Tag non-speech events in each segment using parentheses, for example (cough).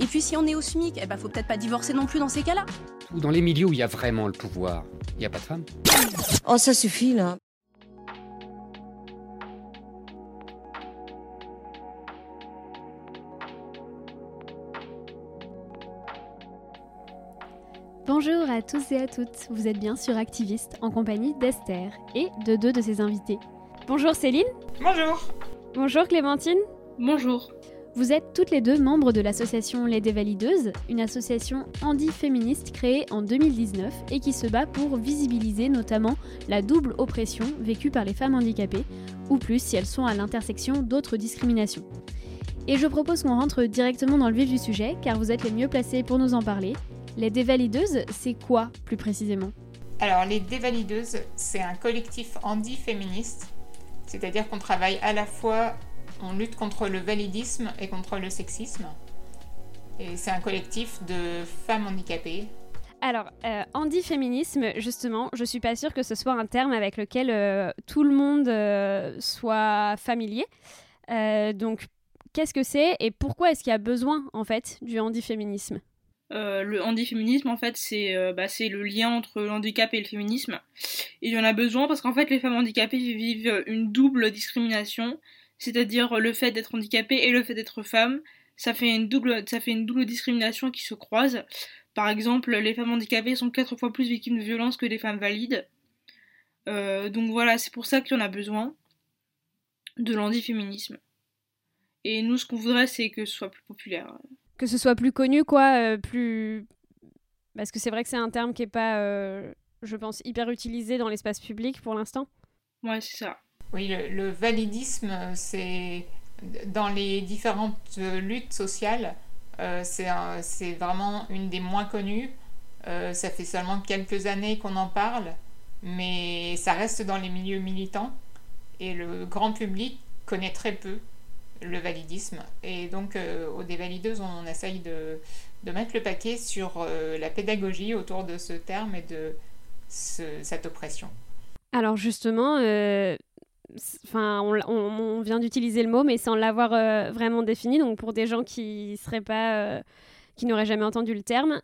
Et puis si on est au SMIC, eh ben faut peut-être pas divorcer non plus dans ces cas-là. Dans les milieux où il y a vraiment le pouvoir, il n'y a pas de femmes. Oh, ça suffit là. Bonjour à tous et à toutes, vous êtes bien sur Activiste en compagnie d'Esther et de deux de ses invités. Bonjour Céline. Bonjour. Bonjour Clémentine. Bonjour. Vous êtes toutes les deux membres de l'association Les Dévalideuses, une association handi-féministe créée en 2019 et qui se bat pour visibiliser notamment la double oppression vécue par les femmes handicapées, ou plus si elles sont à l'intersection d'autres discriminations. Et je propose qu'on rentre directement dans le vif du sujet, car vous êtes les mieux placés pour nous en parler. Les dévalideuses, c'est quoi plus précisément? Alors, les dévalideuses, c'est un collectif handi-féministe, c'est-à-dire qu'on travaille à la fois, on lutte contre le validisme et contre le sexisme. Et c'est un collectif de femmes handicapées. Alors, euh, handi-féminisme, justement, je suis pas sûre que ce soit un terme avec lequel euh, tout le monde euh, soit familier. Euh, donc, qu'est-ce que c'est et pourquoi est-ce qu'il y a besoin, en fait, du handi-féminisme Euh, le handiféminisme, en fait, c'est euh, bah, c'est le lien entre le handicap et le féminisme. Et il y en a besoin parce qu'en fait, les femmes handicapées vivent une double discrimination, c'est-à-dire le fait d'être handicapée et le fait d'être femme. Ça fait, une double, ça fait une double discrimination qui se croise. Par exemple, les femmes handicapées sont quatre fois plus victimes de violences que les femmes valides. Euh, donc voilà, c'est pour ça qu'il y en a besoin de l'handiféminisme. Et nous, ce qu'on voudrait, c'est que ce soit plus populaire que ce soit plus connu, quoi, euh, plus. Parce que c'est vrai que c'est un terme qui est pas, euh, je pense, hyper utilisé dans l'espace public pour l'instant. Ouais, c'est ça. Oui, le, validisme, c'est dans les différentes luttes sociales, euh, c'est vraiment une des moins connues. Euh, ça fait seulement quelques années qu'on en parle, mais ça reste dans les milieux militants et le grand public connaît très peu le validisme. Et donc, euh, aux dévalideuses, on essaye de, mettre le paquet sur euh, la pédagogie autour de ce terme et de ce, cette oppression. Alors, justement, enfin, on, vient d'utiliser le mot, mais sans l'avoir euh, vraiment défini. Donc, pour des gens qui seraient pas, euh, qui n'auraient jamais entendu le terme,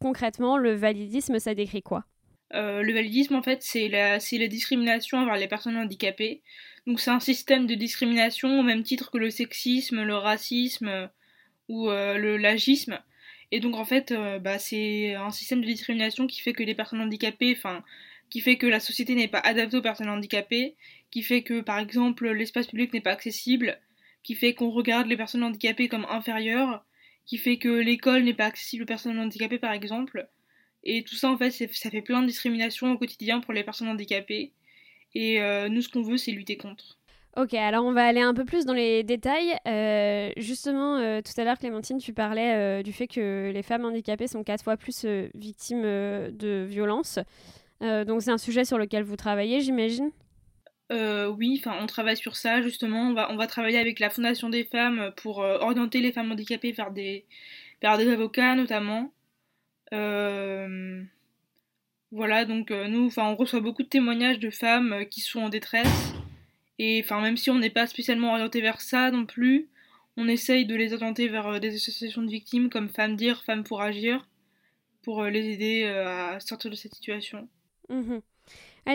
concrètement, le validisme, ça décrit quoi? Euh, le validisme, en fait, c'est la, discrimination envers les personnes handicapées. Donc c'est un système de discrimination au même titre que le sexisme, le racisme ou le l'agisme. Et donc en fait, bah, c'est un système de discrimination qui fait que les personnes handicapées, enfin, qui fait que la société n'est pas adaptée aux personnes handicapées, qui fait que par exemple l'espace public n'est pas accessible, qui fait qu'on regarde les personnes handicapées comme inférieures, qui fait que l'école n'est pas accessible aux personnes handicapées par exemple. Et tout ça, en fait, ça fait plein de discriminations au quotidien pour les personnes handicapées. Et euh, nous, ce qu'on veut, c'est lutter contre. Ok, alors on va aller un peu plus dans les détails. Euh, justement, euh, tout à l'heure, Clémentine, tu parlais du fait que les femmes handicapées sont quatre fois plus victimes de violences. donc c'est un sujet sur lequel vous travaillez, j'imagine? Oui, enfin, on travaille sur ça, justement. On va, on va travailler avec la Fondation des femmes pour orienter les femmes handicapées vers des, des avocats, notamment. Euh, voilà, donc euh, nous, enfin, on reçoit beaucoup de témoignages de femmes euh, qui sont en détresse. Et enfin, même si on n'est pas spécialement orienté vers ça non plus, on essaye de les orienter vers des associations de victimes comme Femmes Dire, Femmes pour Agir, pour les aider à sortir de cette situation. Mmh.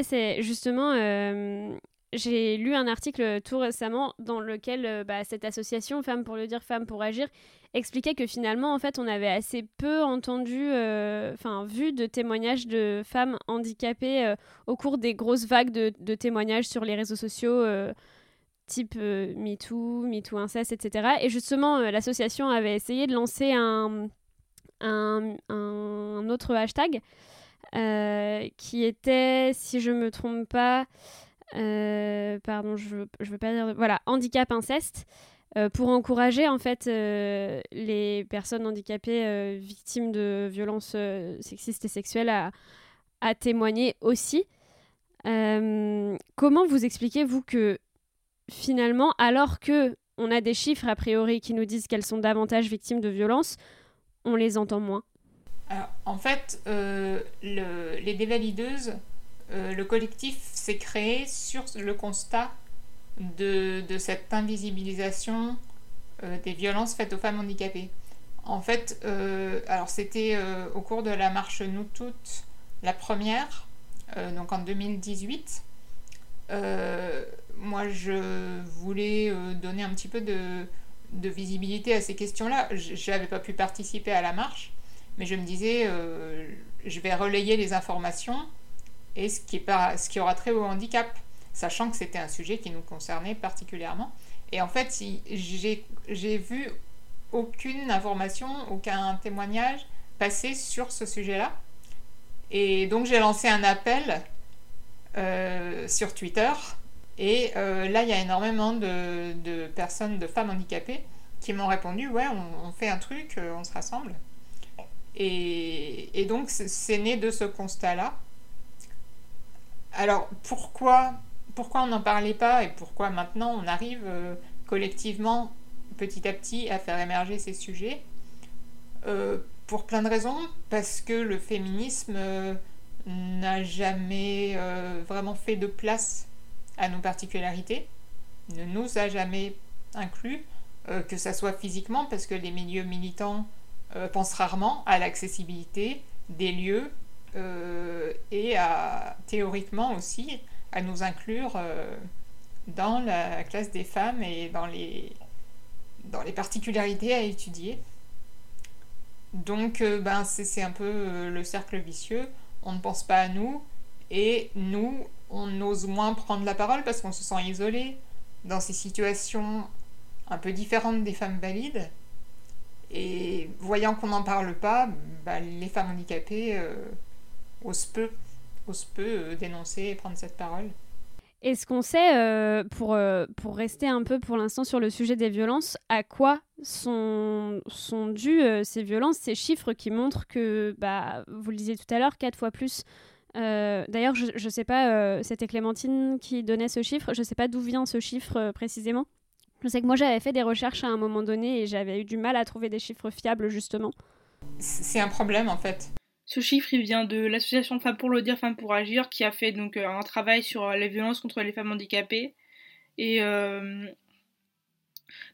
C'est justement, euh, j'ai lu un article tout récemment dans lequel euh, bah, cette association Femmes pour le dire, Femmes pour agir expliquait que finalement, en fait, on avait assez peu entendu, euh, enfin, vu de témoignages de femmes handicapées euh, au cours des grosses vagues de, témoignages sur les réseaux sociaux, type MeToo, MeToo Inceste, etc. Et justement, l'association avait essayé de lancer un, un autre hashtag qui était, si je me trompe pas, euh, pardon, je veux, veux pas dire. Voilà, handicap inceste. Euh, pour encourager en fait euh, les personnes handicapées victimes de violences sexistes et sexuelles à, à témoigner aussi. comment vous expliquez-vous que finalement, alors que on a des chiffres a priori qui nous disent qu'elles sont davantage victimes de violences, on les entend moins? En fait, le, les dévalideuses euh, le collectif s'est créé sur le constat de, cette invisibilisation euh, des violences faites aux femmes handicapées. En fait, euh, alors c'était au cours de la marche Nous Toutes, la première, donc en 2018. moi, je voulais donner un petit peu de, de visibilité à ces questions-là. Je n'avais pas pu participer à la marche, mais je me disais, je vais relayer les informations et ce qui, aura trait au handicap, sachant que c'était un sujet qui nous concernait particulièrement. Et en fait, j'ai vu aucune information, aucun témoignage passer sur ce sujet-là. Et donc j'ai lancé un appel euh, sur Twitter. Et euh, là, il y a énormément de, personnes, de femmes handicapées, qui m'ont répondu, ouais, on, fait un truc, euh, on se rassemble. Et, donc c'est né de ce constat-là. Alors pourquoi, pourquoi on n'en parlait pas et pourquoi maintenant on arrive euh, collectivement petit à petit à faire émerger ces sujets? Euh, Pour plein de raisons, parce que le féminisme euh, n'a jamais vraiment fait de place à nos particularités, ne nous a jamais inclus, que ça soit physiquement, parce que les milieux militants pensent rarement à l'accessibilité des lieux, euh, et à, théoriquement aussi à nous inclure euh, dans la classe des femmes et dans les, particularités à étudier. Donc euh, ben, c'est un peu le cercle vicieux. On ne pense pas à nous et nous, on ose moins prendre la parole parce qu'on se sent isolé dans ces situations un peu différentes des femmes valides. Et voyant qu'on n'en parle pas, ben, les femmes handicapées ose peu, ose peu euh, dénoncer et prendre cette parole. Est-ce qu'on sait, euh, pour, euh, pour rester un peu pour l'instant sur le sujet des violences, à quoi sont, sont dues ces violences, ces chiffres qui montrent que, bah, vous le disiez tout à l'heure, quatre fois plus. D'ailleurs, je ne sais pas, c'était Clémentine qui donnait ce chiffre, je ne sais pas d'où vient ce chiffre précisément. Je sais que moi j'avais fait des recherches à un moment donné et j'avais eu du mal à trouver des chiffres fiables justement. C'est un problème en fait. Ce chiffre, il vient de l'association Femmes pour le dire, Femmes pour agir, qui a fait donc euh, un travail sur euh, les violences contre les femmes handicapées. Et euh,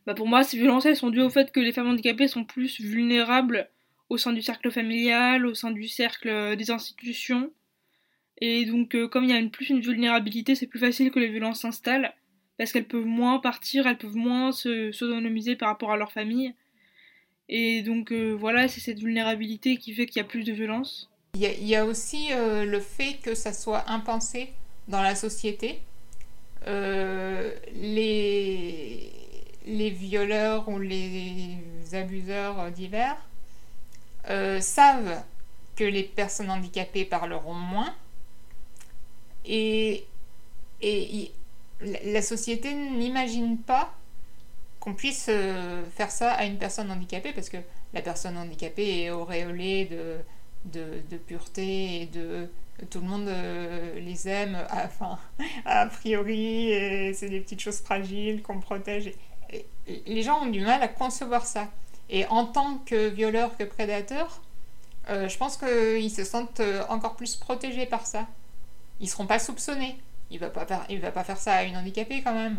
bah pour moi, ces violences, elles sont dues au fait que les femmes handicapées sont plus vulnérables au sein du cercle familial, au sein du cercle des institutions. Et donc, comme il y a une, plus une vulnérabilité, c'est plus facile que les violences s'installent, parce qu'elles peuvent moins partir, elles peuvent moins se s'autonomiser par rapport à leur famille. Et donc euh, voilà, c'est cette vulnérabilité qui fait qu'il y a plus de violence. Il y, a, aussi euh, le fait que ça soit impensé dans la société. Euh, les, les violeurs ou les abuseurs divers savent que les personnes handicapées parleront moins et, et la société n'imagine pas qu'on puisse euh, faire ça à une personne handicapée, parce que la personne handicapée est auréolée de, de, pureté et de tout le monde euh, les aime, (laughs) enfin, a priori, c'est des petites choses fragiles qu'on protège. les gens ont du mal à concevoir ça. Et en tant que violeur, que prédateur, euh, je pense qu'ils se sentent encore plus protégés par ça. Ils seront pas soupçonnés. Il va pas faire, il va pas faire ça à une handicapée quand même.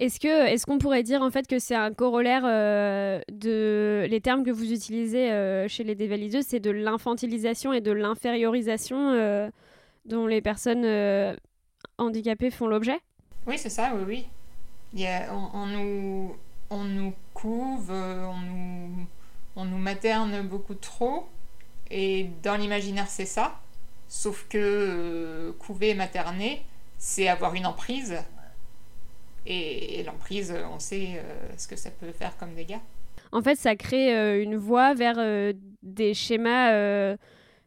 Est-ce que est-ce qu'on pourrait dire en fait que c'est un corollaire euh, de les termes que vous utilisez euh, chez les dévalideuses, c'est de l'infantilisation et de l'infériorisation euh, dont les personnes handicapées font l'objet? Oui, c'est ça, oui, oui. Il y a, on, nous, on nous couve, on nous, on nous materne beaucoup trop. Et dans l'imaginaire, c'est ça. Sauf que couver et materner, c'est avoir une emprise. Et, l'emprise, on sait ce que ça peut faire comme dégâts. En fait, ça crée une voie vers des schémas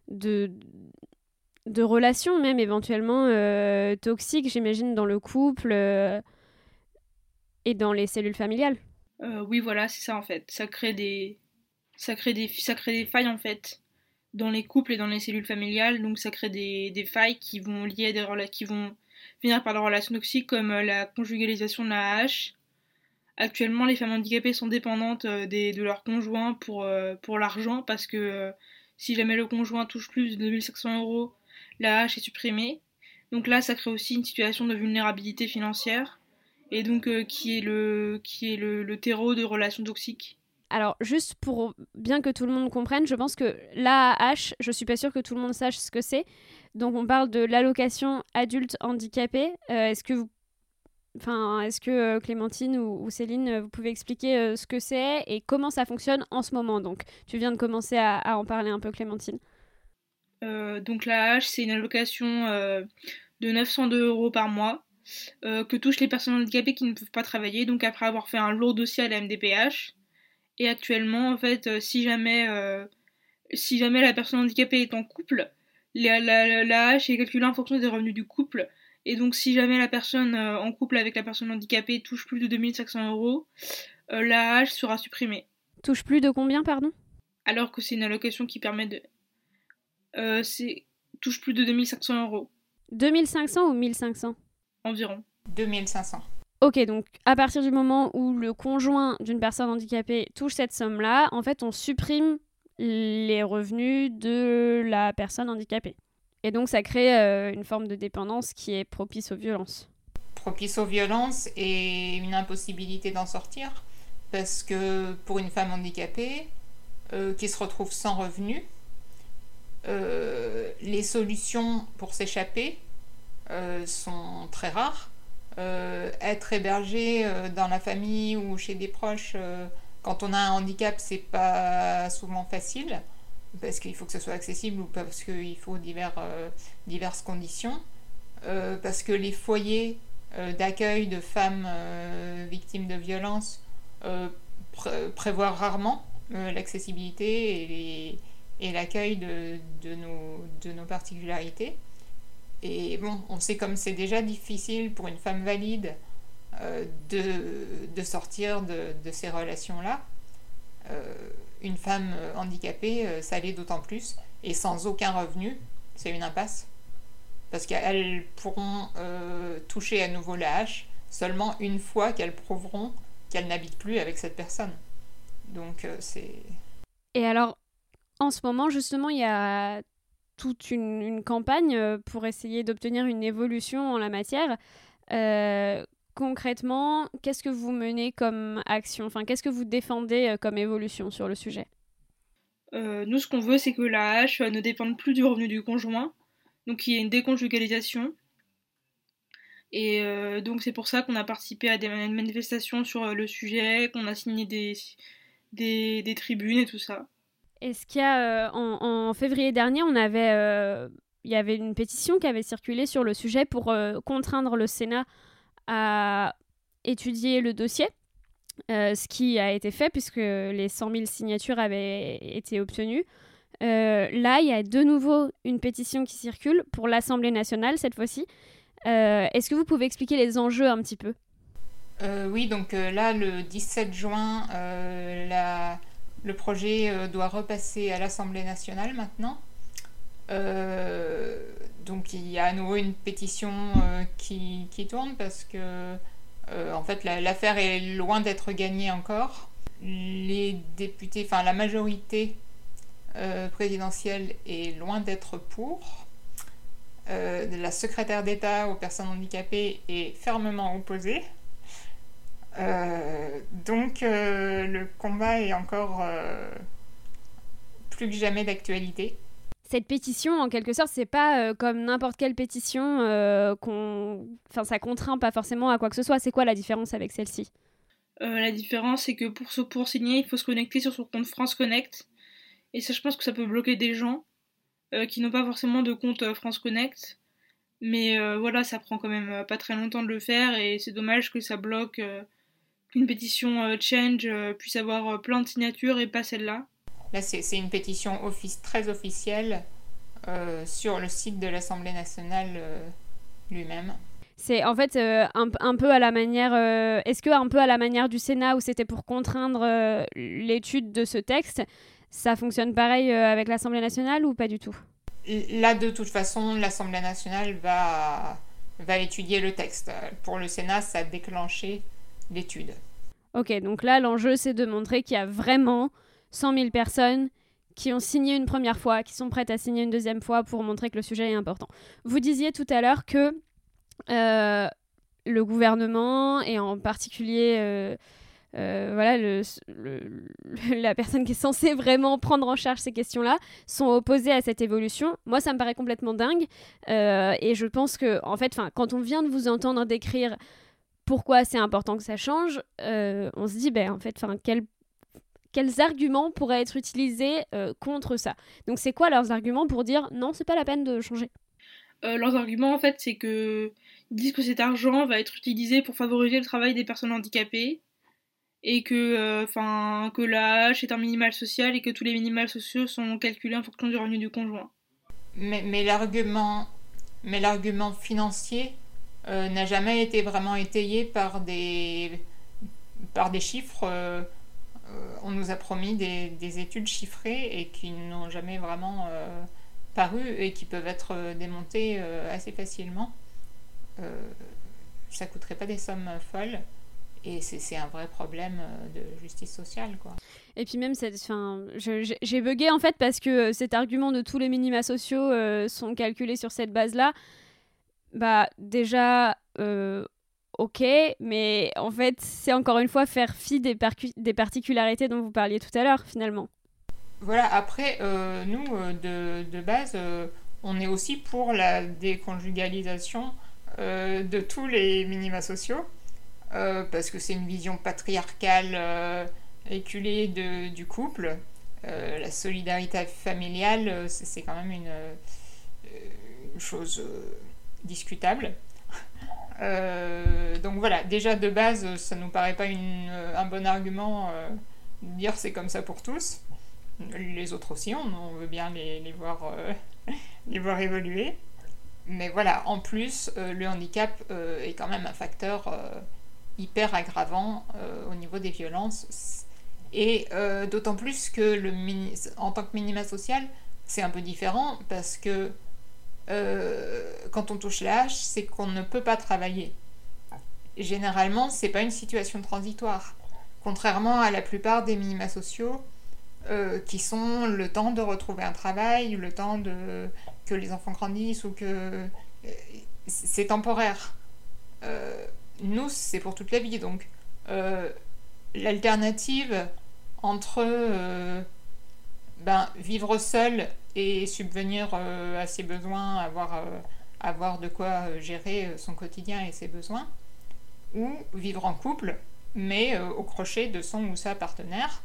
de, de relations, même éventuellement toxiques, j'imagine, dans le couple et dans les cellules familiales. oui, voilà, c'est ça en fait. Ça crée des, ça crée des, ça crée des failles en fait dans les couples et dans les cellules familiales. Donc ça crée des, des failles qui vont lier des qui vont finir par des relations toxiques comme euh, la conjugalisation de la hache. Actuellement, les femmes handicapées sont dépendantes euh, de leur conjoint pour, euh, pour l'argent parce que si jamais le conjoint touche plus de 2500 euros, la hache est supprimée. Donc là, ça crée aussi une situation de vulnérabilité financière et donc qui est le qui est le terreau de relations toxiques. Alors, juste pour bien que tout le monde comprenne, je pense que l'AAH, je suis pas sûre que tout le monde sache ce que c'est. Donc, on parle de l'allocation adulte handicapé. Euh, est-ce que Enfin, est-ce que euh, Clémentine ou, Céline, euh, vous pouvez expliquer ce que c'est et comment ça fonctionne en ce moment? Donc, tu viens de commencer à, en parler un peu, Clémentine. donc, l'AAH, c'est une allocation de 902 euros par mois que touchent les personnes handicapées qui ne peuvent pas travailler. Donc, après avoir fait un lourd dossier à la MDPH, et actuellement, en fait, euh, si jamais, euh, si jamais la personne handicapée est en couple, la, la, hache est calculée en fonction des revenus du couple. Et donc, si jamais la personne euh, en couple avec la personne handicapée touche plus de 2500 euros, la hache sera supprimée. Touche plus de combien, pardon? Alors que c'est une allocation qui permet de. c'est touche plus de 2500 euros. 2500 ou 1500 Environ. 2500. Ok, donc à partir du moment où le conjoint d'une personne handicapée touche cette somme-là, en fait, on supprime les revenus de la personne handicapée. Et donc ça crée euh, une forme de dépendance qui est propice aux violences. Propice aux violences et une impossibilité d'en sortir. Parce que pour une femme handicapée euh, qui se retrouve sans revenus, euh, les solutions pour s'échapper sont très rares euh, être hébergé euh, dans la famille ou chez des proches euh, quand on a un handicap, c'est pas souvent facile parce qu'il faut que ce soit accessible ou parce qu'il faut divers, diverses conditions. parce que les foyers d'accueil de femmes victimes de violences prévoient rarement l'accessibilité et l'accueil de, nos, de nos particularités. Et bon, on sait comme c'est déjà difficile pour une femme valide euh, de, sortir de, ces relations-là. Euh, une femme handicapée, euh, ça l'est d'autant plus. Et sans aucun revenu, c'est une impasse. Parce qu'elles pourront toucher à nouveau la hache seulement une fois qu'elles prouveront qu'elles n'habitent plus avec cette personne. Donc c'est... Et alors, en ce moment, justement, il y a toute une, campagne euh, pour essayer d'obtenir une évolution en la matière. Euh, concrètement, qu'est-ce que vous menez comme action? Enfin, qu'est-ce que vous défendez euh, comme évolution sur le sujet? Nous, ce qu'on veut, c'est que la hache ne dépende plus du revenu du conjoint, donc qu'il y ait une déconjugalisation. Et donc, c'est pour ça qu'on a participé à des manifestations sur le sujet, qu'on a signé des, des tribunes et tout ça. Est-ce qu'il y a, euh, en, février dernier, on avait, euh, il y avait une pétition qui avait circulé sur le sujet pour euh, contraindre le Sénat à étudier le dossier, ce qui a été fait puisque les 100 000 signatures avaient été obtenues. là, il y a de nouveau une pétition qui circule pour l'Assemblée nationale cette fois-ci. Est-ce que vous pouvez expliquer les enjeux un petit peu? Oui, donc là, le 17 juin, la le projet euh, doit repasser à l'Assemblée nationale maintenant. Euh, donc il y a à nouveau une pétition euh, qui, tourne parce que en fait l'affaire est loin d'être gagnée encore. Les députés, enfin la majorité présidentielle est loin d'être pour. la secrétaire d'État aux personnes handicapées est fermement opposée. Euh, donc euh, le combat est encore euh, plus que jamais d'actualité. cette pétition, en quelque sorte, c'est pas comme n'importe quelle pétition qu'on. Enfin, ça contraint pas forcément à quoi que ce soit. C'est quoi la différence avec celle-ci? La différence, c'est que pour, pour signer, il faut se connecter sur son compte France Connect. Et ça, je pense que ça peut bloquer des gens qui n'ont pas forcément de compte France Connect. Mais voilà, ça prend quand même pas très longtemps de le faire et c'est dommage que ça bloque qu'une pétition Change puisse avoir plein de signatures et pas celle-là. Là, c'est une pétition office, très officielle euh, sur le site de l'Assemblée nationale euh, lui-même. C'est en fait euh, un, peu à la manière. Est-ce que un peu à la manière du Sénat où c'était pour contraindre l'étude de ce texte, ça fonctionne pareil avec l'Assemblée nationale ou pas du tout? Là, de toute façon, l'Assemblée nationale va va étudier le texte. Pour le Sénat, ça a déclenché l'étude. Ok, donc là, l'enjeu, c'est de montrer qu'il y a vraiment 100 000 personnes qui ont signé une première fois, qui sont prêtes à signer une deuxième fois pour montrer que le sujet est important. Vous disiez tout à l'heure que euh, le gouvernement, et en particulier euh, euh, voilà, la personne qui est censée vraiment prendre en charge ces questions-là, sont opposés à cette évolution. Moi, ça me paraît complètement dingue. et je pense que, en fait, quand on vient de vous entendre décrire pourquoi c'est important que ça change, on se dit, ben, en fait, quel quels arguments pourraient être utilisés euh, contre ça? Donc c'est quoi leurs arguments pour dire non, c'est pas la peine de changer? Euh, Leurs arguments en fait, c'est que ils disent que cet argent va être utilisé pour favoriser le travail des personnes handicapées et que euh, enfin que l'âge est un minimal social et que tous les minimales sociaux sont calculés en fonction du revenu du conjoint. Mais, mais l'argument mais l'argument financier n'a jamais été vraiment étayé par des par des chiffres euh, on nous a promis des, études chiffrées et qui n'ont jamais vraiment euh, paru et qui peuvent être euh, démontées assez facilement. ça coûterait pas des sommes folles. Et c'est un vrai problème de justice sociale, quoi. Et puis même, j'ai bugué en fait parce que cet argument de tous les minima sociaux sont calculés sur cette base-là. Bah déjà, ok, mais en fait, c'est encore une fois faire fi des, des particularités dont vous parliez tout à l'heure, finalement. Voilà, après, euh, nous, euh, de, base, euh, on est aussi pour la déconjugalisation de tous les minima sociaux, parce que c'est une vision patriarcale éculée de, du couple. la solidarité familiale, c'est quand même une chose discutable. Euh, donc voilà, déjà de base, ça nous paraît pas euh, un bon argument euh, de dire c'est comme ça pour tous. Les autres aussi, on, veut bien les, les voir, (laughs) les voir évoluer. Mais voilà, en plus, le handicap est quand même un facteur hyper aggravant au niveau des violences. Et d'autant plus que le en tant que minima social, c'est un peu différent parce que euh, quand on touche l'âge, c'est qu'on ne peut pas travailler. Généralement, c'est pas une situation transitoire. Contrairement à la plupart des minima sociaux, euh, qui sont le temps de retrouver un travail, le temps de que les enfants grandissent ou que euh, c'est temporaire. nous, c'est pour toute la vie. Donc, l'alternative entre ben, vivre seul et subvenir euh, à ses besoins, avoir, euh, avoir de quoi euh, gérer son quotidien et ses besoins, ou vivre en couple, mais au crochet de son ou sa partenaire,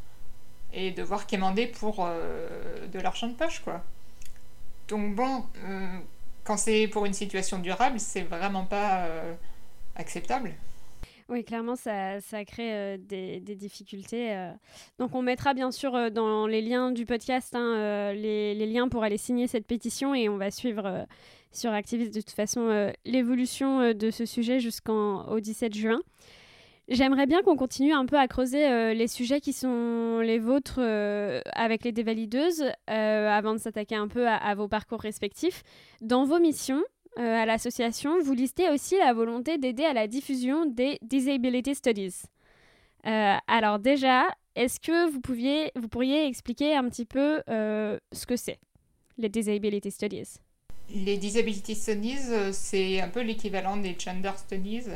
et devoir quémander pour de l'argent de poche, quoi. Donc bon, quand c'est pour une situation durable, c'est vraiment pas acceptable. Oui, clairement, ça, crée euh, des, difficultés. Euh. Donc, on mettra bien sûr euh, dans les liens du podcast hein, les, liens pour aller signer cette pétition et on va suivre sur Activiste de toute façon l'évolution de ce sujet jusqu'au 17 juin. J'aimerais bien qu'on continue un peu à creuser les sujets qui sont les vôtres avec les dévalideuses avant de s'attaquer un peu à, vos parcours respectifs. Dans vos missions, euh, à l'association, vous listez aussi la volonté d'aider à la diffusion des Disability Studies. Euh, alors déjà, est-ce que vous, pouviez, vous pourriez expliquer un petit peu euh, ce que c'est, les Disability Studies? Les Disability Studies, c'est un peu l'équivalent des Gender Studies,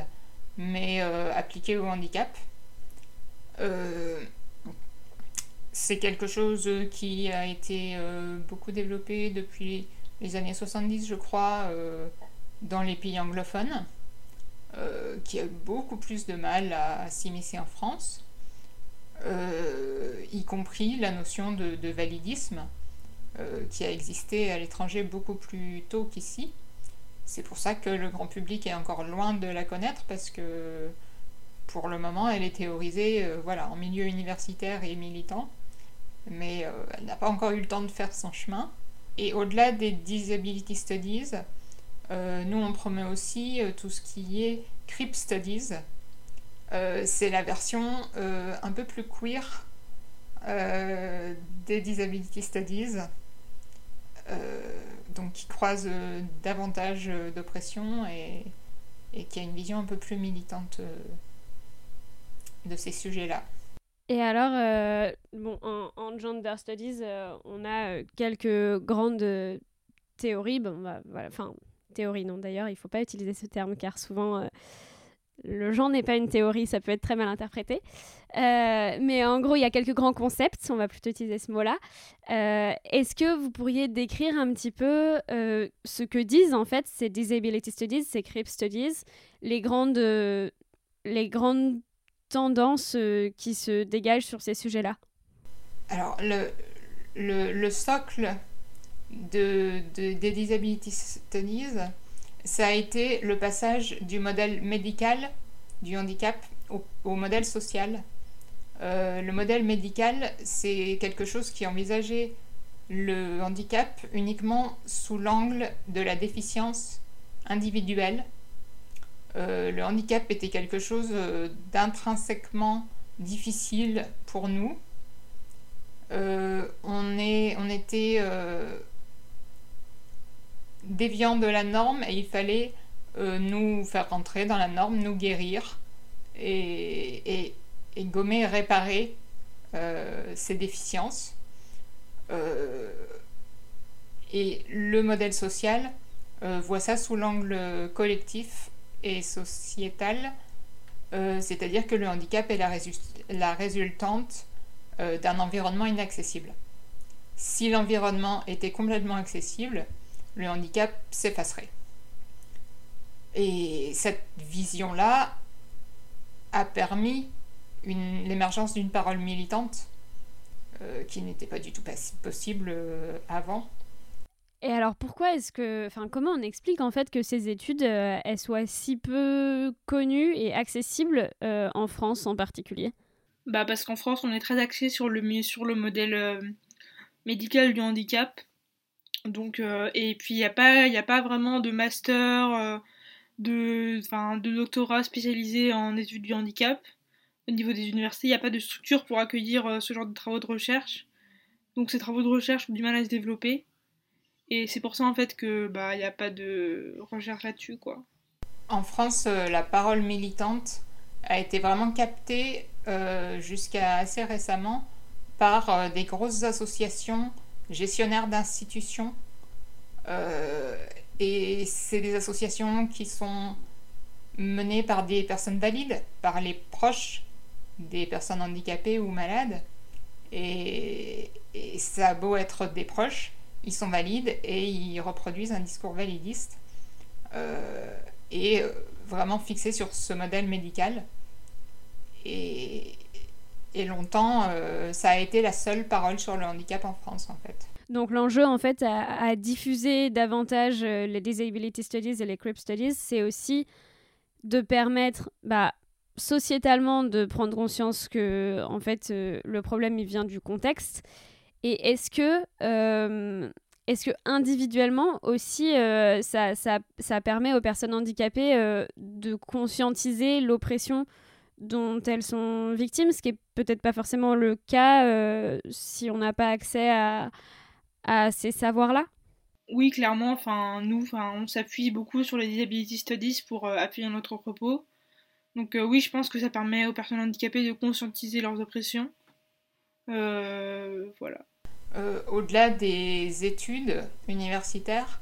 mais appliqué au handicap. c'est quelque chose qui a été beaucoup développé depuis les années 70, je crois, dans les pays anglophones, qui a beaucoup plus de mal à s'immiscer en France. y compris la notion de validisme, euh, qui a existé à l'étranger beaucoup plus tôt qu'ici. C'est pour ça que le grand public est encore loin de la connaître parce que pour le moment elle est théorisée euh, voilà, en milieu universitaire et militant, mais euh, elle n'a pas encore eu le temps de faire son chemin. Et au-delà des disability studies, nous on promet aussi tout ce qui est CRIP studies. c'est la version un peu plus queer des disability studies. Euh, donc qui croise euh, davantage euh, d'oppression et, qui a une vision un peu plus militante de ces sujets-là. Et alors, bon, en, Gender Studies, on a quelques grandes théories. Bon, bah, voilà, enfin, théorie non d'ailleurs, il ne faut pas utiliser ce terme car souvent le genre n'est pas une théorie, ça peut être très mal interprété. Euh, mais en gros, il y a quelques grands concepts, on va plutôt utiliser ce mot-là. Euh, est-ce que vous pourriez décrire un petit peu euh, ce que disent en fait ces Disability Studies, ces CRIP Studies, les grandes, les grandes tendances qui se dégagent sur ces sujets-là? Alors, le, le, le socle de, des Disability Studies, ça a été le passage du modèle médical du handicap au, modèle social. Euh, le modèle médical, c'est quelque chose qui envisageait le handicap uniquement sous l'angle de la déficience individuelle. Euh, le handicap était quelque chose euh, d'intrinsèquement difficile pour nous. on, est, on était déviant de la norme et il fallait euh, nous faire rentrer dans la norme, nous guérir et, et, gommer, réparer euh, ces déficiences. Euh, et le modèle social voit ça sous l'angle collectif et sociétal, c'est-à-dire que le handicap est la, résultante d'un environnement inaccessible. Si l'environnement était complètement accessible, le handicap s'effacerait. Et cette vision-là a permis l'émergence d'une parole militante euh, qui n'était pas du tout possible euh, avant. Et alors pourquoi est-ce que, enfin comment on explique en fait que ces études euh, elles soient si peu connues et accessibles en France en particulier? Bah parce qu'en France on est très axé sur le sur le modèle médical du handicap donc, euh, et puis il n'y a, pas, a pas vraiment de master, euh, de, de doctorat spécialisé en études du handicap. Au niveau des universités, il n'y a pas de structure pour accueillir euh, ce genre de travaux de recherche. Donc ces travaux de recherche ont du mal à se développer. Et c'est pour ça en fait que bah il n'y a pas de recherche là-dessus quoi. En France, la parole militante a été vraiment captée jusqu'à assez récemment par des grosses associations gestionnaires d'institutions. Euh, et c'est des associations qui sont menées par des personnes valides, par les proches des personnes handicapées ou malades. Et, ça a beau être des proches, ils sont valides et ils reproduisent un discours validiste euh, et vraiment fixé sur ce modèle médical. Et, longtemps, euh, ça a été la seule parole sur le handicap en France, en fait. Donc l'enjeu, en fait, à, diffuser davantage euh, les disability studies et les CRIP studies, c'est aussi de permettre, bah, sociétalement, de prendre conscience que, en fait, euh, le problème, il vient du contexte. Et est-ce que, est-ce que individuellement aussi, ça, ça, ça, permet aux personnes handicapées de conscientiser l'oppression dont elles sont victimes, ce qui est peut-être pas forcément le cas euh, si on n'a pas accès à, à ces savoirs-là? Oui, clairement. Enfin, nous, enfin, on s'appuie beaucoup sur les disability studies pour euh, appuyer notre propos. Donc euh, oui, je pense que ça permet aux personnes handicapées de conscientiser leurs oppressions. voilà. Au-delà des études universitaires,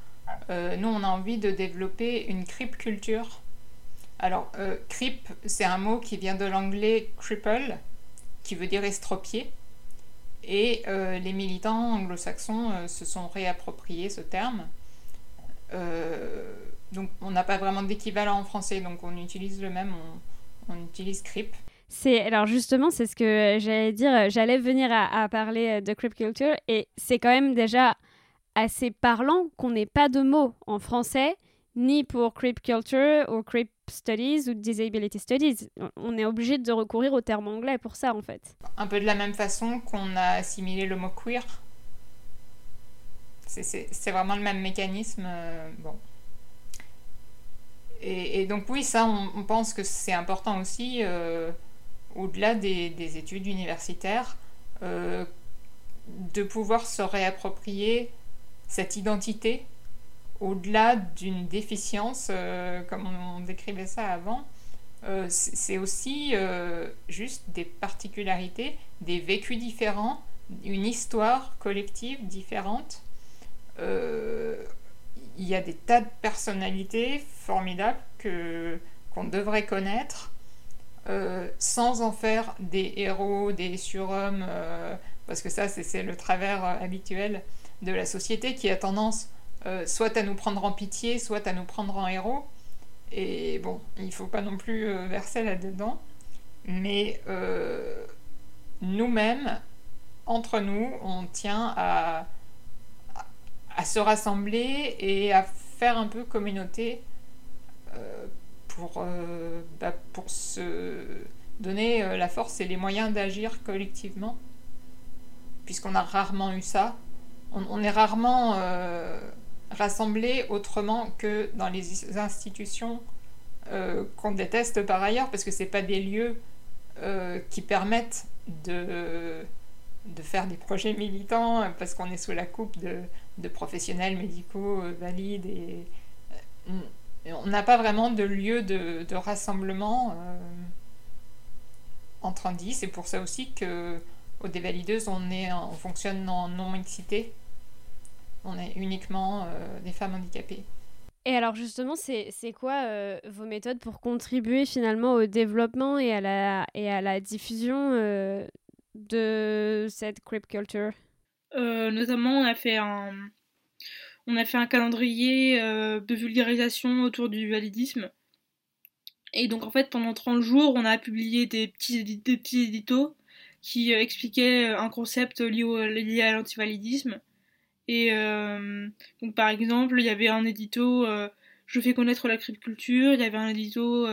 nous, on a envie de développer une crip culture alors, euh, creep, c'est un mot qui vient de l'anglais cripple, qui veut dire estropié. Et les militants anglo-saxons se sont réappropriés ce terme. donc on n'a pas vraiment d'équivalent en français, donc on utilise le même, on, on utilise CRIP. Alors justement, c'est ce que j'allais dire. J'allais venir à, parler de creep culture et c'est quand même déjà assez parlant qu'on n'ait pas de mots en français ni pour creep culture ou creep studies ou disability studies. On est obligé de recourir au terme anglais pour ça en fait. Un peu de la même façon qu'on a assimilé le mot queer. C'est vraiment le même mécanisme. Euh. Et, donc oui, ça, on, pense que c'est important aussi. Euh, au-delà des, études universitaires, euh, de pouvoir se réapproprier cette identité au-delà d'une déficience, euh, comme on, décrivait ça avant. Euh, c'est aussi juste des particularités, des vécus différents, une histoire collective différente. Il y a des tas de personnalités formidables qu'on devrait connaître euh, sans en faire des héros, des surhommes, euh, parce que ça, c'est le travers euh, habituel de la société qui a tendance soit à nous prendre en pitié, soit à nous prendre en héros. Et bon, il ne faut pas non plus verser là-dedans. Mais nous-mêmes, entre nous, on tient à, à, se rassembler et à faire un peu communauté pour, euh, bah, pour se donner euh, la force et les moyens d'agir collectivement, puisqu'on a rarement eu ça. On, est rarement euh, rassemblés autrement que dans les institutions qu'on déteste par ailleurs, parce que ce pas des lieux qui permettent de, de faire des projets militants, parce qu'on est sous la coupe de, de professionnels médicaux valides on n'a pas vraiment de lieu de, rassemblement euh, entre indices. C'est pour ça aussi que au Dévalideuse, on, est, on fonctionne en non-mixité. On est uniquement euh, des femmes handicapées. Et alors justement, c'est quoi euh, vos méthodes pour contribuer finalement au développement et à la, et à la diffusion de cette creep culture? Notamment, on a fait un, on a fait un calendrier euh, de vulgarisation autour du validisme. Et donc en fait pendant 30 jours on a publié des petits, des éditos qui euh, expliquaient euh, un concept lié, à l'antivalidisme. Et donc par exemple il y avait un édito Je fais connaître la culture, il y avait un édito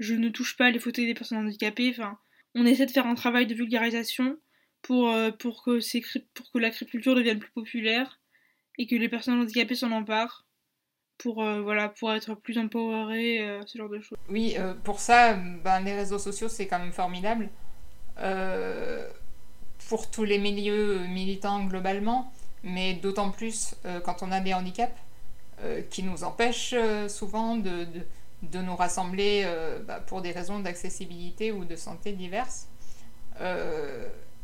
Je ne touche pas les fauteuils des personnes handicapées. On essaie de faire un travail de vulgarisation pour, que, pour que devienne plus populaire et que les personnes handicapées s'en emparent pour, euh, voilà, pour être plus empowerées, euh, ce genre de choses. Oui, euh, pour ça, ben, les réseaux sociaux, c'est quand même formidable. pour tous les milieux militants globalement, mais d'autant plus quand on a des handicaps qui nous empêchent souvent de, de, de, nous rassembler bah, pour des raisons d'accessibilité ou de santé diverses.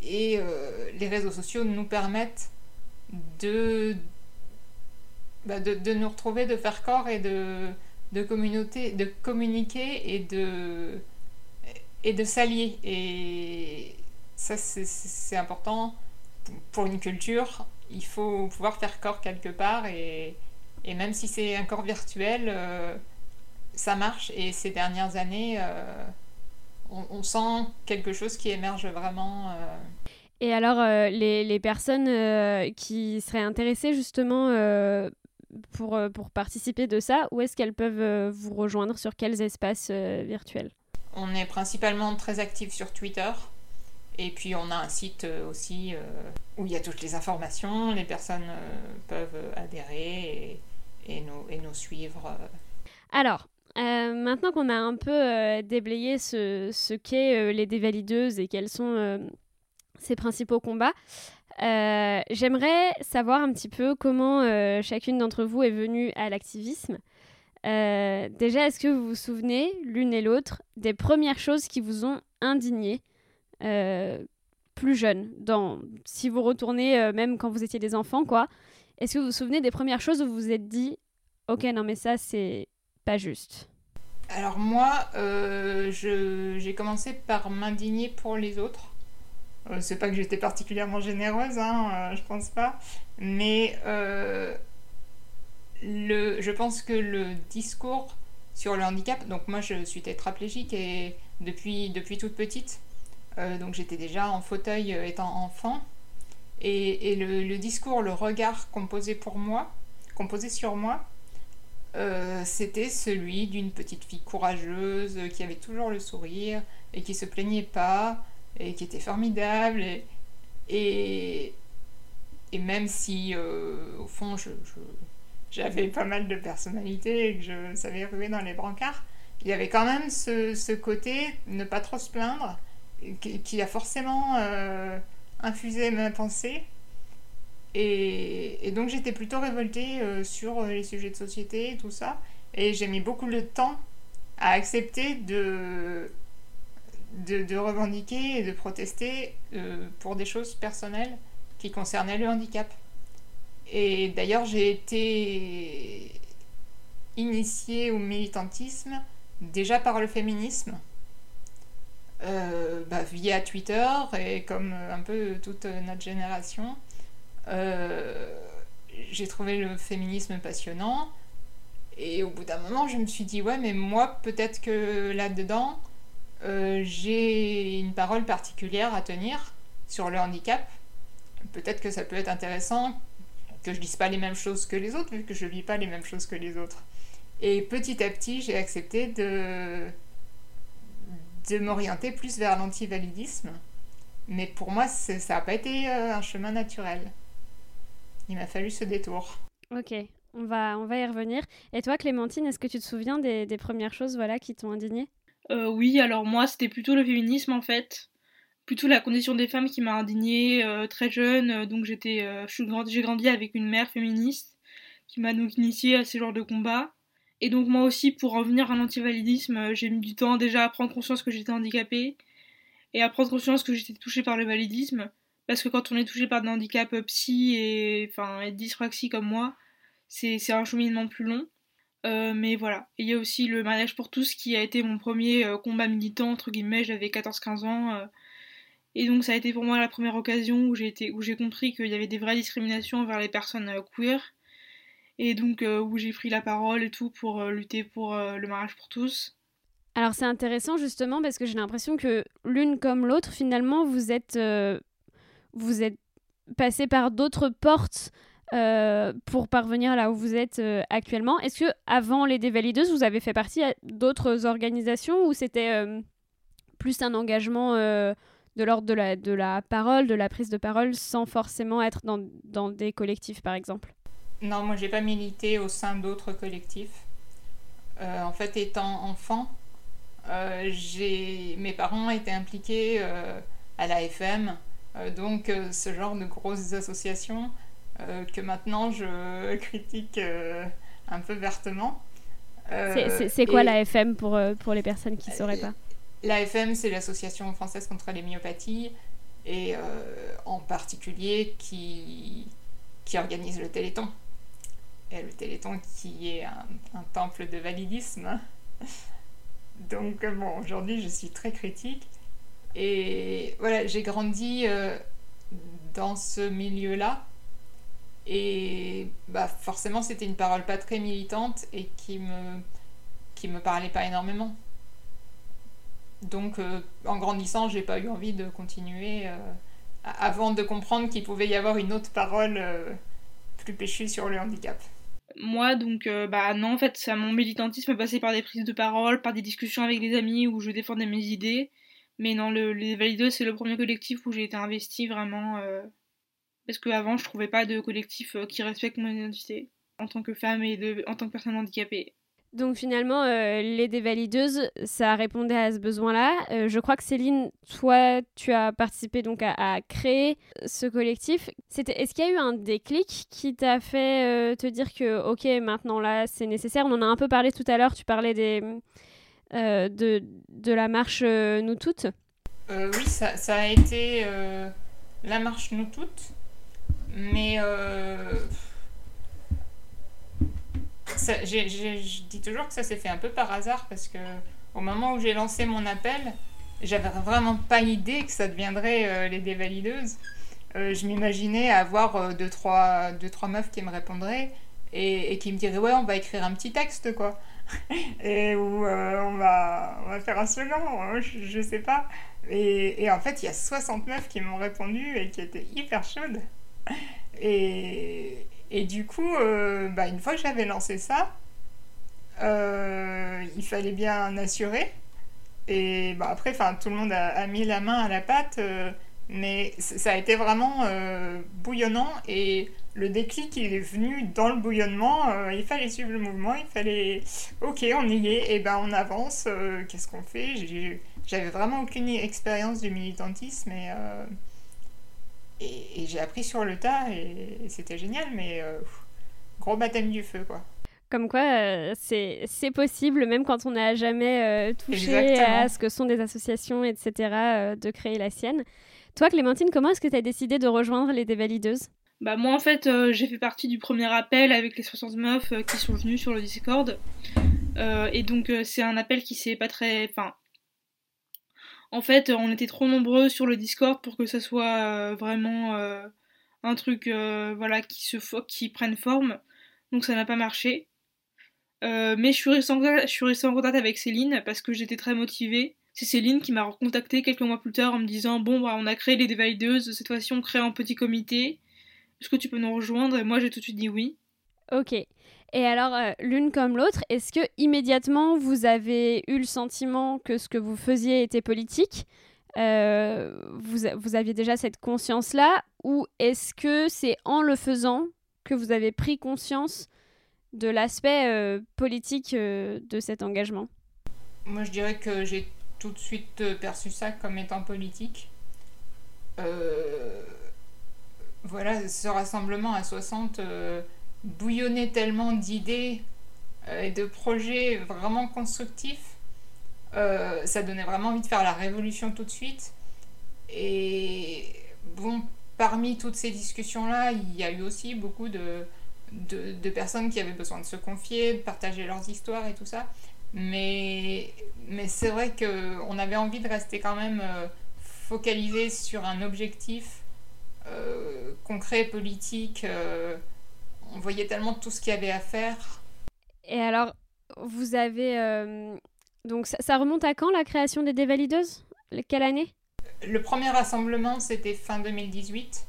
et les réseaux sociaux nous permettent de, bah, de, nous retrouver, de faire corps et de, de, communauté, de communiquer et de, et de s'allier. Et ça, c'est important. Pour une culture, il faut pouvoir faire corps quelque part. Et, et même si c'est un corps virtuel, euh, ça marche. Et ces dernières années, euh, on, sent quelque chose qui émerge vraiment. Euh. Et alors, les, les, personnes qui seraient intéressées justement pour, euh, pour participer de ça, où est-ce qu'elles peuvent euh, vous rejoindre? Sur quels espaces euh, virtuels? On est principalement très actifs sur Twitter. Et puis on a un site aussi où il y a toutes les informations, les personnes peuvent adhérer et, et, nous, et nous suivre. Alors, maintenant qu'on a un peu déblayé ce, ce qu'est les dévalideuses et quels sont ses principaux combats, euh, j'aimerais savoir un petit peu comment euh, chacune d'entre vous est venue à l'activisme. Euh, déjà, est-ce que vous vous souvenez, l'une et l'autre, des premières choses qui vous ont indigné plus jeune Si vous retournez, même quand vous étiez des enfants, quoi, est-ce que vous vous souvenez des premières choses où vous vous êtes dit Ok, non, mais ça, c'est pas juste? Alors, moi, j'ai commencé par m'indigner pour les autres. Euh, c'est pas que j'étais particulièrement généreuse, hein, euh, je pense pas. Mais euh, le, je pense que le discours sur le handicap, donc moi je suis tétraplégique et depuis, depuis toute petite, donc j'étais déjà en fauteuil étant enfant. Et, et le, discours, le regard qu'on posait pour moi, qu'on posait sur moi, c'était celui d'une petite fille courageuse qui avait toujours le sourire et qui se plaignait pas et qui était formidable. Et, même si, euh, au fond, j'avais pas mal de personnalité et que je savais ruer dans les brancards, il y avait quand même ce, côté, ne pas trop se plaindre, qui, a forcément euh, infusé ma pensée. Et, et donc j'étais plutôt révoltée euh, sur les sujets de société et tout ça. Et j'ai mis beaucoup de temps à accepter de de, revendiquer et de protester euh, pour des choses personnelles qui concernaient le handicap. Et d'ailleurs, j'ai été initiée au militantisme déjà par le féminisme, euh, bah, via Twitter et comme un peu toute notre génération. Euh, j'ai trouvé le féminisme passionnant. Et au bout d'un moment, je me suis dit, ouais, mais moi, peut-être que là-dedans, euh, j'ai une parole particulière à tenir sur le handicap. Peut-être que ça peut être intéressant que je dise pas les mêmes choses que les autres, vu que je vis pas les mêmes choses que les autres. Et petit à petit, j'ai accepté de, de m'orienter plus vers l'antivalidisme. Mais pour moi, ça n'a pas été euh, un chemin naturel. Il m'a fallu ce détour. Ok, on va, on va y revenir. Et toi, Clémentine, est-ce que tu te souviens des, des premières choses voilà, qui t'ont indignée euh, oui, alors moi, c'était plutôt le féminisme en fait. Plutôt la condition des femmes qui m'a indignée euh, très jeune. Euh, donc j'ai grandi avec une mère féministe qui m'a donc initiée à ces genres de combats. Et donc moi aussi, pour en venir à l'antivalidisme, j'ai mis du temps déjà à prendre conscience que j'étais handicapée et à prendre conscience que j'étais touchée par le validisme. Parce que quand on est touché par des handicaps psy et, enfin, et dyspraxie comme moi, c'est un cheminement plus long. Euh, mais voilà. il y a aussi le mariage pour tous qui a été mon premier euh, combat militant, entre guillemets, j'avais 14-15 ans. Euh. et donc ça a été pour moi la première occasion où j'ai, où j'ai compris qu'il y avait des vraies discriminations envers les personnes queer. Et donc où j'ai pris la parole et tout pour lutter pour le mariage pour tous. Alors c'est intéressant justement parce que j'ai l'impression que l'une comme l'autre, finalement, vous êtes, vous êtes passé par d'autres portes euh, pour parvenir là où vous êtes euh, actuellement. Est-ce que avant les dévalideuses, vous avez fait partie d'autres organisations ou c'était euh, plus un engagement de l'ordre de la, de la parole, de la prise de parole, sans forcément être dans, dans des collectifs, par exemple? Non, moi, j'ai pas milité au sein d'autres collectifs. en fait, étant enfant, mes parents étaient impliqués à la FM, donc ce genre de grosses associations que maintenant je (laughs) critique euh, un peu vertement. Euh, c'est quoi la FM pour, pour les personnes qui ne sauraient pas L'AFM, c'est l'Association française contre les myopathies, et en particulier qui, qui organise le Téléthon. Et le Téléthon qui est un, un temple de validisme. (laughs) Donc bon, aujourd'hui je suis très critique. Et voilà, j'ai grandi dans ce milieu-là et bah, forcément, c'était une parole pas très militante et qui me, qui me parlait pas énormément. Donc, euh, en grandissant, j'ai pas eu envie de continuer euh, avant de comprendre qu'il pouvait y avoir une autre parole euh, plus péchue sur le handicap. Moi, donc, bah non, en fait, ça, mon militantisme passait par des prises de parole, par des discussions avec des amis où je défendais mes idées. Mais non, le, les Valideux, c'est le premier collectif où j'ai été investie vraiment parce qu'avant je trouvais pas de collectif euh, qui respecte mon identité en tant que femme et de, en tant que personne handicapée. Donc finalement, euh, les dévalideuses, ça répondait à ce besoin-là. Euh, je crois que Céline, toi, tu as participé donc à, créer ce collectif. C'était, est-ce qu'il y a eu un déclic qui t'a fait te dire que, ok, maintenant là, c'est nécessaire? On en a un peu parlé tout à l'heure. Tu parlais des, de, de la marche Nous Toutes. oui, ça, ça, a été la marche Nous Toutes. Mais euh, je dis toujours que ça s'est fait un peu par hasard parce que au moment où j'ai lancé mon appel, j'avais vraiment pas idée que ça deviendrait les dévalideuses. je m'imaginais avoir deux, trois, deux, trois meufs qui me répondraient et, qui me diraient Ouais, on va écrire un petit texte, quoi. (laughs) et où on, va, on va faire un slogan, je, je sais pas. Et, et, en fait, il y a 69 qui m'ont répondu et qui étaient hyper chaudes. Et, et du coup, euh, bah, une fois que j'avais lancé ça, euh, il fallait bien assurer. Et bah, après, tout le monde a, mis la main à la pâte, euh, mais ça a été vraiment bouillonnant. Et le déclic, il est venu dans le bouillonnement. il fallait suivre le mouvement, il fallait. Ok, on y est, et ben on avance. Qu'est-ce qu'on fait? J'avais vraiment aucune expérience du militantisme et, j'ai appris sur le tas et, c'était génial, mais euh, gros baptême du feu, quoi. Comme quoi, euh, c'est possible, même quand on n'a jamais euh, touché à ce que sont des associations, etc., de créer la sienne. Toi, Clémentine, comment est-ce que tu as décidé de rejoindre les dévalideuses? Bah moi en fait j'ai fait partie du premier appel avec les 60 meufs qui sont venues sur le Discord et donc c'est un appel qui s'est pas très enfin en fait, on était trop nombreux sur le Discord pour que ça soit euh, vraiment euh, un truc euh, voilà, qui, se qui prenne forme. Donc ça n'a pas marché. mais je suis, restée en, contact avec Céline parce que j'étais très motivée. C'est Céline qui m'a recontacté quelques mois plus tard en me disant Bon, bah, on a créé les dévalideuses, cette fois-ci on crée un petit comité. Est-ce que tu peux nous rejoindre? Et moi j'ai tout de suite dit oui. Ok. Et alors, euh, l'une comme l'autre, est-ce que immédiatement vous avez eu le sentiment que ce que vous faisiez était politique euh, vous, aviez déjà cette conscience-là Ou est-ce que c'est en le faisant que vous avez pris conscience de l'aspect euh, politique de cet engagement? Moi, je dirais que j'ai tout de suite perçu ça comme étant politique. Voilà, ce rassemblement à 60 bouillonnait tellement d'idées euh, et de projets vraiment constructifs. Euh, ça donnait vraiment envie de faire la révolution tout de suite. Et bon, parmi toutes ces discussions-là, il y a eu aussi beaucoup de, de, personnes qui avaient besoin de se confier, de partager leurs histoires et tout ça. Mais, mais c'est vrai qu'on avait envie de rester quand même euh, focalisé sur un objectif concret, politique on voyait tellement tout ce qu'il y avait à faire. Et alors, vous avez... Euh, donc ça, remonte à quand la création des dévalideuses? Quelle année? Le premier rassemblement, c'était fin 2018.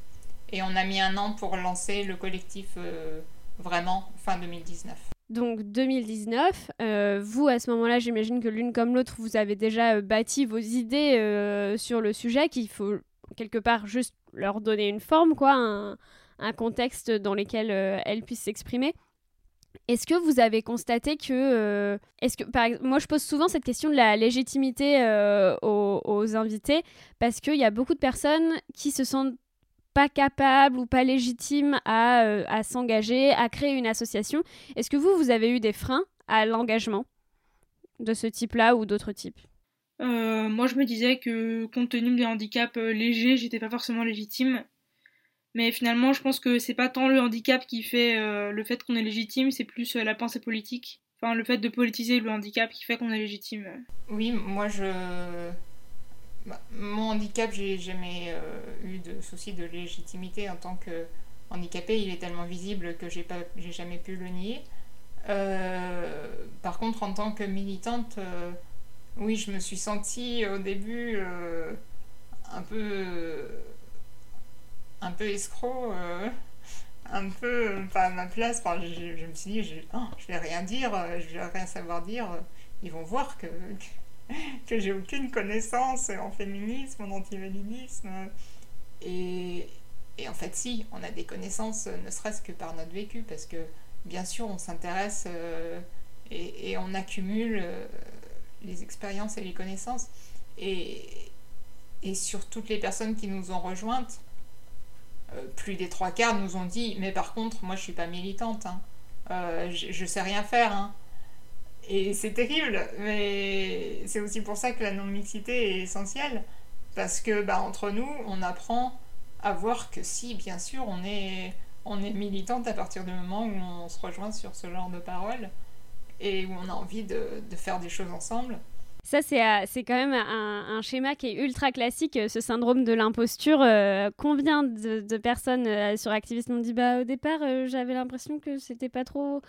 Et on a mis un an pour lancer le collectif euh, vraiment fin 2019. Donc 2019, euh, vous à ce moment-là, j'imagine que l'une comme l'autre, vous avez déjà bâti vos idées sur le sujet, qu'il faut quelque part juste leur donner une forme, quoi, un, un contexte dans lequel euh, elle puisse s'exprimer. Est-ce que vous avez constaté que, euh, est-ce que, par moi je pose souvent cette question de la légitimité euh, aux, invités parce qu'il y a beaucoup de personnes qui se sentent pas capables ou pas légitimes à, s'engager, à créer une association. Est-ce que vous, vous avez eu des freins à l'engagement de ce type-là ou d'autres types? Moi je me disais que compte tenu des handicaps légers, j'étais pas forcément légitime mais finalement, je pense que c'est pas tant le handicap qui fait euh, le fait qu'on est légitime, c'est plus euh, la pensée politique. Enfin, le fait de politiser le handicap qui fait qu'on est légitime. Oui, moi je. Bah, mon handicap, j'ai jamais euh, eu de souci de légitimité en tant que handicapé. Il est tellement visible que j'ai pas, jamais pu le nier. par contre, en tant que militante, oui, je me suis sentie au début un peu un peu escroc, euh, un peu pas à ma place. je, me suis dit, je, oh, je vais rien dire, euh, je vais rien savoir dire. Ils vont voir que, (laughs) que j'ai aucune connaissance en féminisme, en antivalidisme. Et, et en fait, si, on a des connaissances, ne serait-ce que par notre vécu, parce que bien sûr, on s'intéresse euh, et, on accumule les expériences et les connaissances. Et, et sur toutes les personnes qui nous ont rejointes, plus des trois quarts nous ont dit mais par contre moi je suis pas militante hein. euh, je, sais rien faire hein. et c'est terrible mais c'est aussi pour ça que la non mixité est essentielle parce que bah, entre nous on apprend à voir que si bien sûr on est on est militante à partir du moment où on se rejoint sur ce genre de paroles et où on a envie de faire des choses ensemble Ça, c'est quand même un, schéma qui est ultra classique, ce syndrome de l'imposture. combien de, personnes sur Activisme m'ont dit bah, au départ, j'avais l'impression que c'était pas trop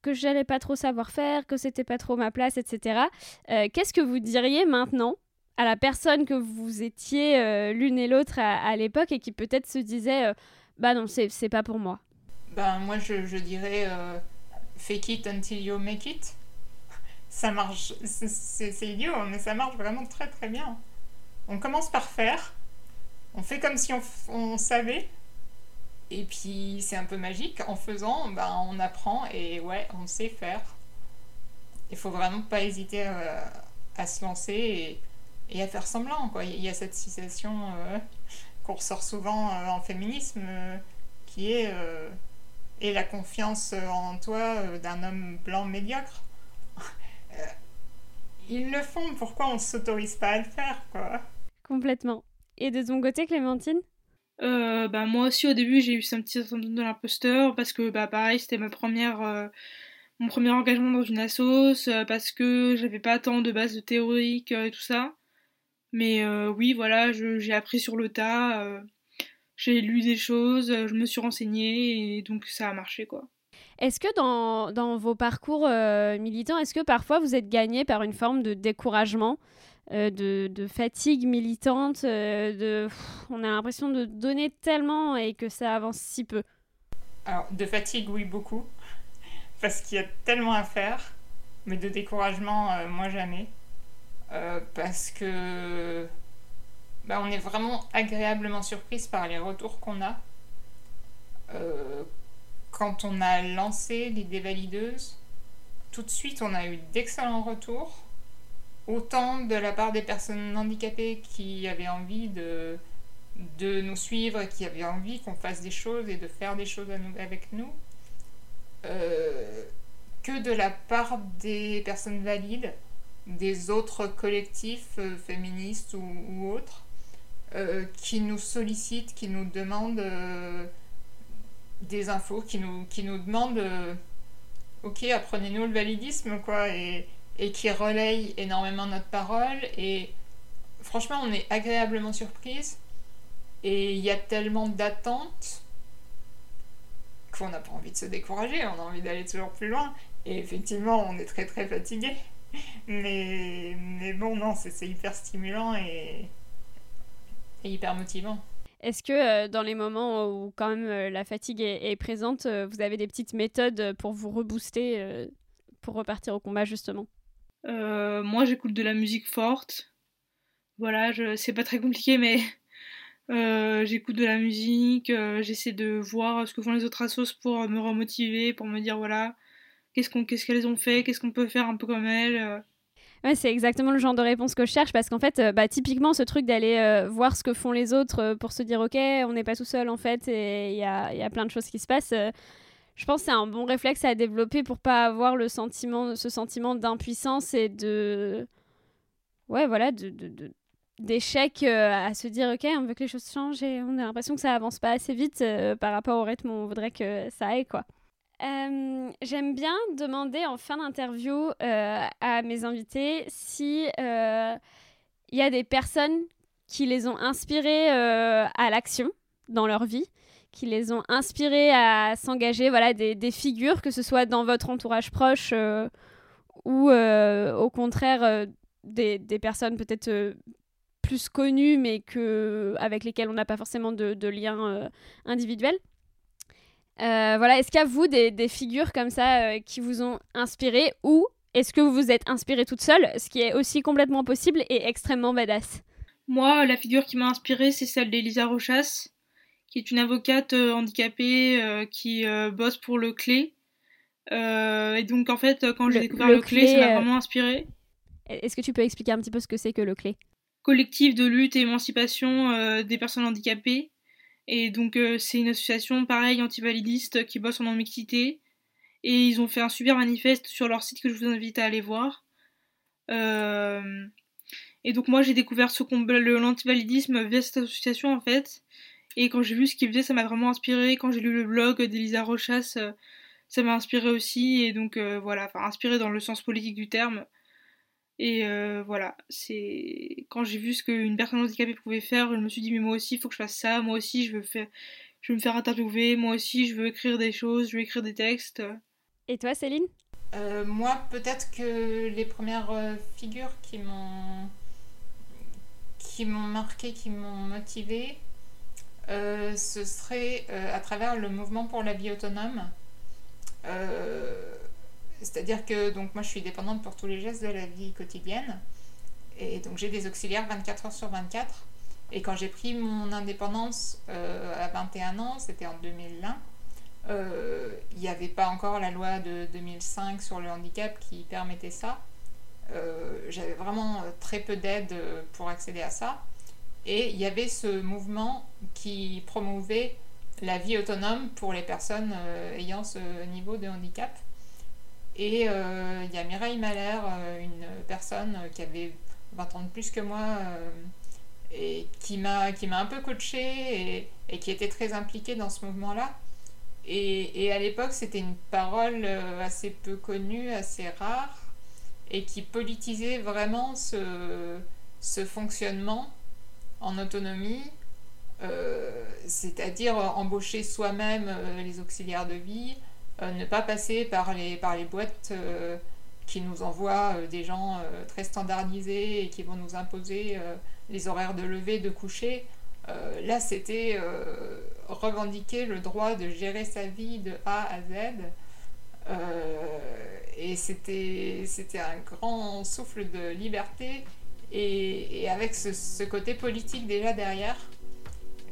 que j'allais pas trop savoir faire, que c'était pas trop ma place, etc. Qu'est-ce que vous diriez maintenant à la personne que vous étiez l'une et l'autre à, l'époque et qui peut-être se disait bah non, c'est pas pour moi? Ben moi je, je dirais fake it until you make it ça marche, c'est idiot, mais ça marche vraiment très très bien. On commence par faire, on fait comme si on, savait, et puis c'est un peu magique. En faisant, ben, on apprend et ouais, on sait faire. Il faut vraiment pas hésiter euh, à, se lancer et, à faire semblant. Il y a cette citation euh, qu'on ressort souvent euh, en féminisme qui est et la confiance en toi d'un homme blanc médiocre ils le font, pourquoi on ne s'autorise pas à le faire, quoi? Complètement. Et de ton côté, Clémentine? Euh, bah, moi aussi au début j'ai eu ce petit syndrome de l'imposteur parce que bah pareil c'était ma première euh, mon premier engagement dans une assos euh, parce que j'avais pas tant de bases théoriques et tout ça. Mais oui voilà j'ai appris sur le tas j'ai lu des choses je me suis renseignée et donc ça a marché quoi est-ce que dans, dans, vos parcours euh, militants, est-ce que parfois vous êtes gagné par une forme de découragement, euh, de, de, fatigue militante, euh, de on a l'impression de donner tellement et que ça avance si peu? Alors, de fatigue, oui, beaucoup, parce qu'il y a tellement à faire, mais de découragement, moi jamais, parce que bah, on est vraiment agréablement surprise par les retours qu'on a quand on a lancé l'idée valideuse, tout de suite on a eu d'excellents retours, autant de la part des personnes handicapées qui avaient envie de, de nous suivre, qui avaient envie qu'on fasse des choses et de faire des choses avec nous, euh, que de la part des personnes valides, des autres collectifs euh, féministes ou, autres, euh, qui nous sollicitent, qui nous demandent des infos qui nous, qui nous demandent euh, ok apprenez-nous le validisme quoi et, et qui relayent énormément notre parole. Et franchement on est agréablement surprise. Et il y a tellement d'attentes qu'on n'a pas envie de se décourager on a envie d'aller toujours plus loin. Et effectivement on est très très fatigué mais, mais bon non c'est hyper stimulant et, et hyper motivant est-ce que euh, dans les moments où quand même euh, la fatigue est, présente, euh, vous avez des petites méthodes pour vous rebooster, pour repartir au combat justement? Moi j'écoute de la musique forte. Voilà, c'est pas très compliqué mais (laughs) j'écoute de la musique, j'essaie de voir ce que font les autres assos pour me remotiver, pour me dire voilà, qu'est-ce qu'elles ont fait, qu'est-ce qu'on peut faire un peu comme elles. Ouais, c'est exactement le genre de réponse que je cherche parce qu'en fait, euh, bah, typiquement, ce truc d'aller euh, voir ce que font les autres euh, pour se dire, OK, on n'est pas tout seul en fait et il y a, plein de choses qui se passent. je pense que c'est un bon réflexe à développer pour pas avoir sentiment, ce sentiment d'impuissance et de. Ouais, voilà, d'échec à se dire, OK, on veut que les choses changent et on a l'impression que ça avance pas assez vite par rapport au rythme où on voudrait que ça aille, quoi. Euh, j'aime bien demander en fin d'interview euh, à mes invités si il euh, y a des personnes qui les ont inspirés à l'action dans leur vie, qui les ont inspirés à s'engager, voilà, des, figures, que ce soit dans votre entourage proche ou au contraire des, des, personnes peut-être plus connues mais que, avec lesquelles on n'a pas forcément de, de lien individuel. Euh, voilà, est-ce qu'il y a vous des, figures comme ça euh, qui vous ont inspiré ou est-ce que vous vous êtes inspiré toute seule, ce qui est aussi complètement possible et extrêmement badass? Moi, la figure qui m'a inspirée, c'est celle d'Elisa Rochas, qui est une avocate euh, handicapée qui bosse pour le Clé. et donc, en fait, quand j'ai découvert le, Clé, ça m'a vraiment inspiré. Est-ce que tu peux expliquer un petit peu ce que c'est que le Clé? Collectif de lutte et émancipation des personnes handicapées. Et donc euh, c'est une association pareil anti-validiste qui bosse en non-mixité. Et ils ont fait un super manifeste sur leur site que je vous invite à aller voir. Euh, et donc moi j'ai découvert ce l'antivalidisme via cette association en fait. Et quand j'ai vu ce qu'ils faisaient, ça m'a vraiment inspiré. Quand j'ai lu le blog d'Elisa Rochas, euh, ça m'a inspiré aussi. Et donc voilà, enfin inspiré dans le sens politique du terme. Et voilà, c'est quand j'ai vu ce qu'une personne handicapée pouvait faire, je me suis dit mais moi aussi il faut que je fasse ça, moi aussi je veux faire, je veux me faire interviewer, moi aussi je veux écrire des choses, je veux écrire des textes. Et toi Céline? Moi peut-être que les premières figures qui m'ont qui m'ont marqué, qui m'ont motivé, euh, ce serait euh, à travers le mouvement pour la vie autonome. Euh, c'est-à-dire que donc moi je suis dépendante pour tous les gestes de la vie quotidienne et donc j'ai des auxiliaires 24 heures sur 24. Et quand j'ai pris mon indépendance à 21 ans, c'était en 2001, il n'y avait pas encore la loi de 2005 sur le handicap qui permettait ça. J'avais vraiment très peu d'aide pour accéder à ça. Et il y avait ce mouvement qui promouvait la vie autonome pour les personnes euh, ayant ce niveau de handicap. Et euh, il y a Mireille Mahler, euh, une personne qui avait 20 ans de plus que moi et qui m'a un peu coachée et, qui était très impliquée dans ce mouvement-là. Et, et, à l'époque, c'était une parole assez peu connue, assez rare, et qui politisait vraiment ce, ce fonctionnement en autonomie, euh, c'est-à-dire embaucher soi-même euh, les auxiliaires de vie, euh, ne pas passer par les, boîtes qui nous envoient des gens très standardisés et qui vont nous imposer les horaires de lever, de coucher. là, c'était revendiquer le droit de gérer sa vie de A à Z. et c'était un grand souffle de liberté et, avec ce, côté politique déjà derrière.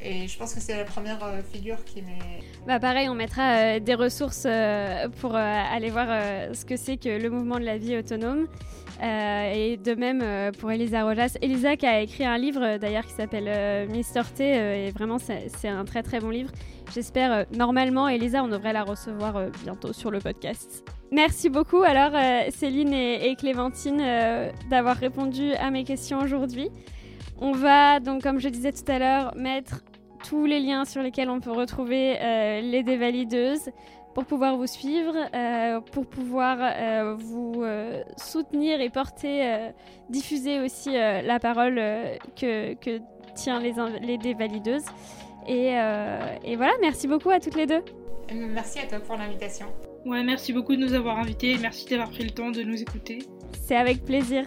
Et je pense que c'est la première euh, figure qui m'est... Bah pareil, on mettra euh, des ressources euh, pour aller voir ce que c'est que le mouvement de la vie autonome. et de même pour Elisa Rojas. Elisa qui a écrit un livre d'ailleurs qui s'appelle Mister T. et vraiment c'est un très très bon livre. J'espère normalement, Elisa, on devrait la recevoir bientôt sur le podcast. Merci beaucoup alors Céline et, Clémentine euh, d'avoir répondu à mes questions aujourd'hui. On va donc comme je disais tout à l'heure mettre tous les liens sur lesquels on peut retrouver euh, les dévalideuses pour pouvoir vous suivre, pour pouvoir vous soutenir et porter, diffuser aussi la parole que, que tient les, les dévalideuses. Et, et voilà, merci beaucoup à toutes les deux. Merci à toi pour l'invitation. Ouais, merci beaucoup de nous avoir invités et merci d'avoir pris le temps de nous écouter. C'est avec plaisir.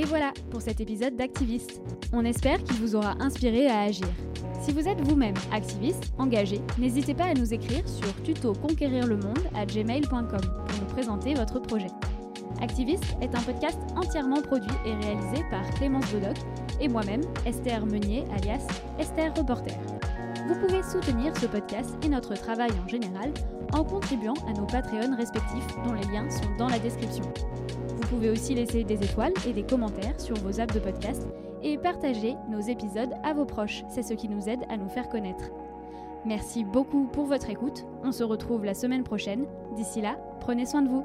Et voilà pour cet épisode d'Activiste. On espère qu'il vous aura inspiré à agir. Si vous êtes vous-même activiste, engagé, n'hésitez pas à nous écrire sur tuto conquérir le monde à gmail.com pour nous présenter votre projet. Activiste est un podcast entièrement produit et réalisé par Clémence Bodoc et moi-même, Esther Meunier, alias Esther Reporter. Vous pouvez soutenir ce podcast et notre travail en général en contribuant à nos Patreons respectifs dont les liens sont dans la description. Vous pouvez aussi laisser des étoiles et des commentaires sur vos apps de podcast et partager nos épisodes à vos proches, c'est ce qui nous aide à nous faire connaître. Merci beaucoup pour votre écoute, on se retrouve la semaine prochaine. D'ici là, prenez soin de vous.